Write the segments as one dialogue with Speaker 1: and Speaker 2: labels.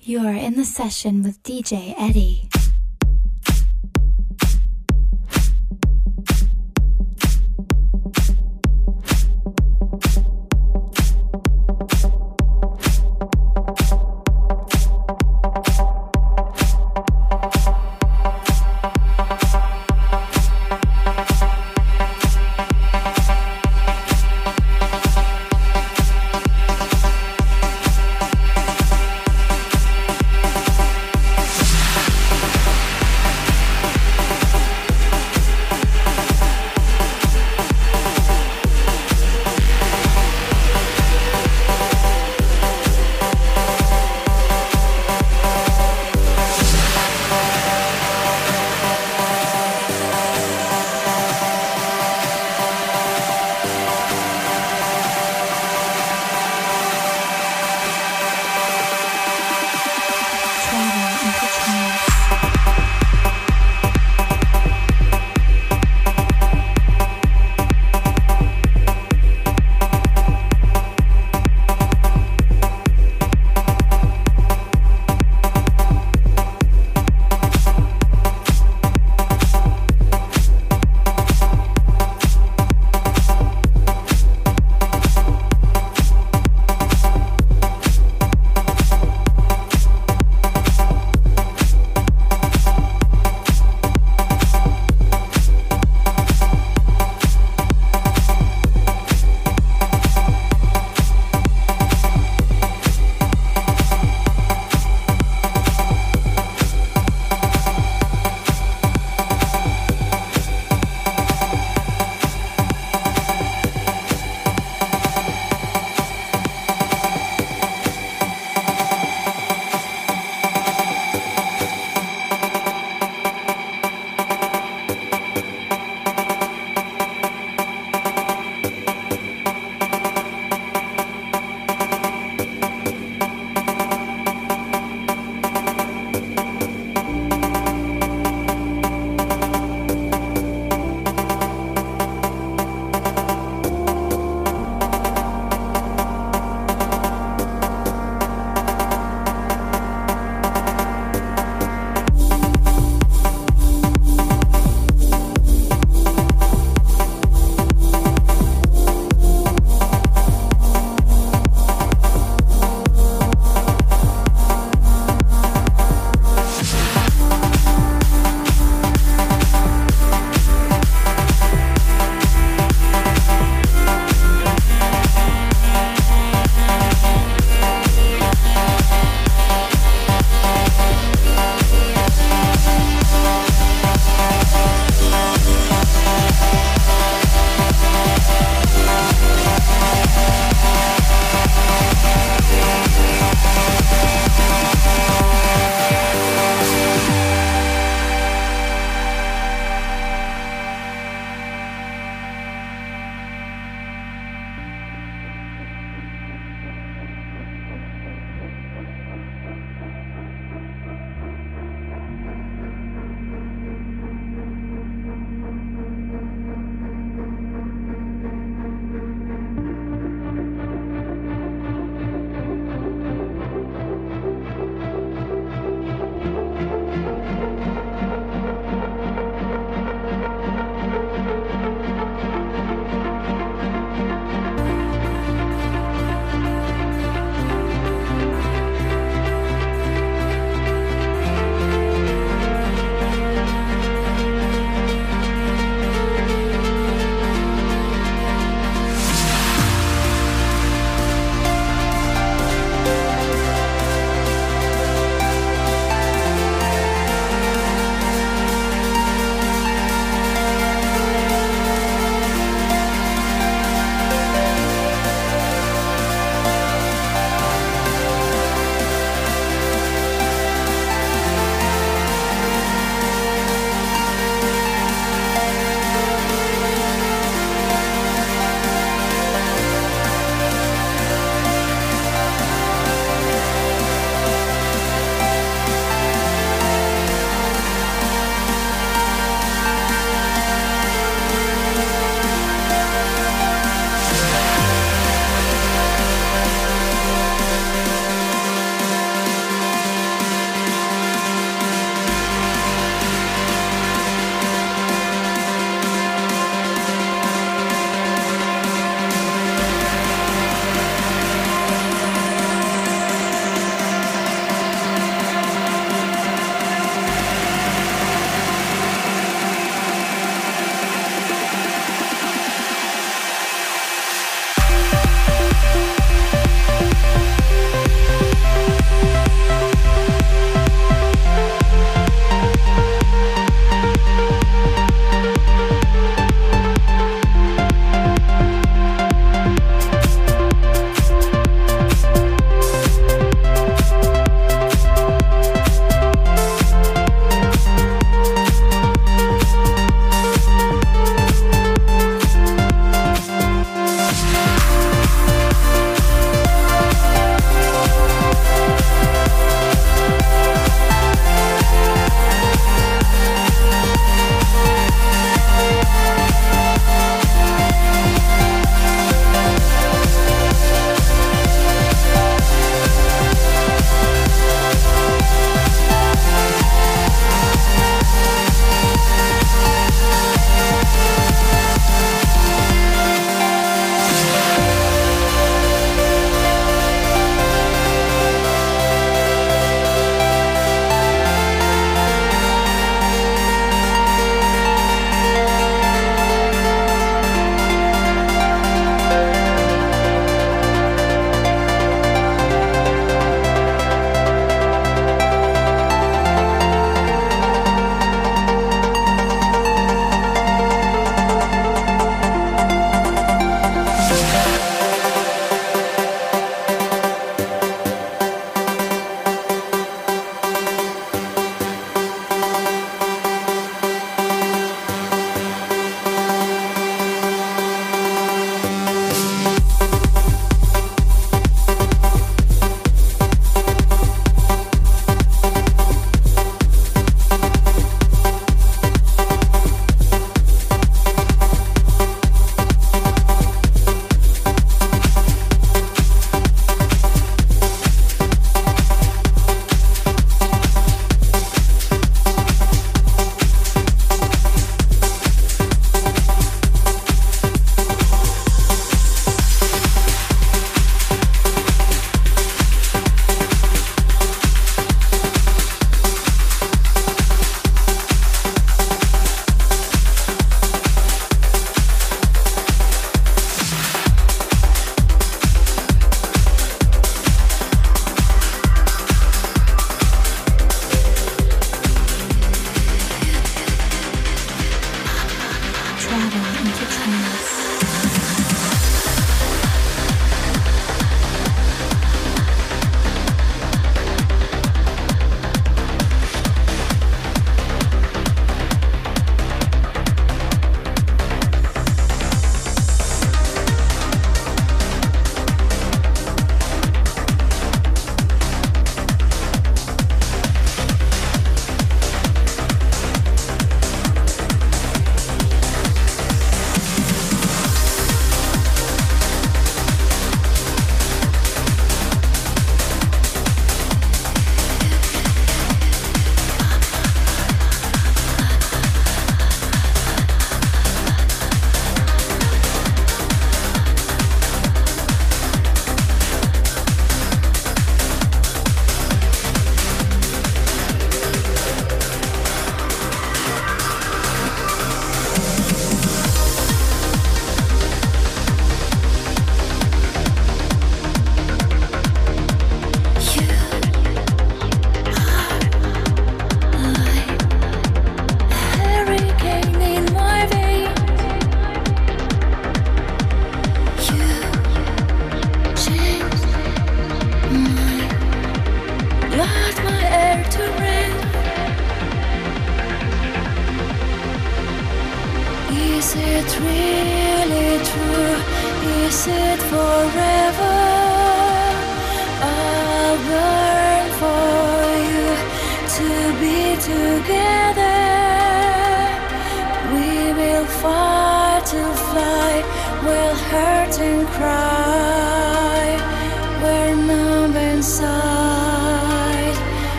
Speaker 1: You are in the session with DJ Eddie.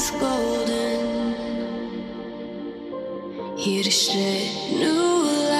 Speaker 1: Looking for the bottom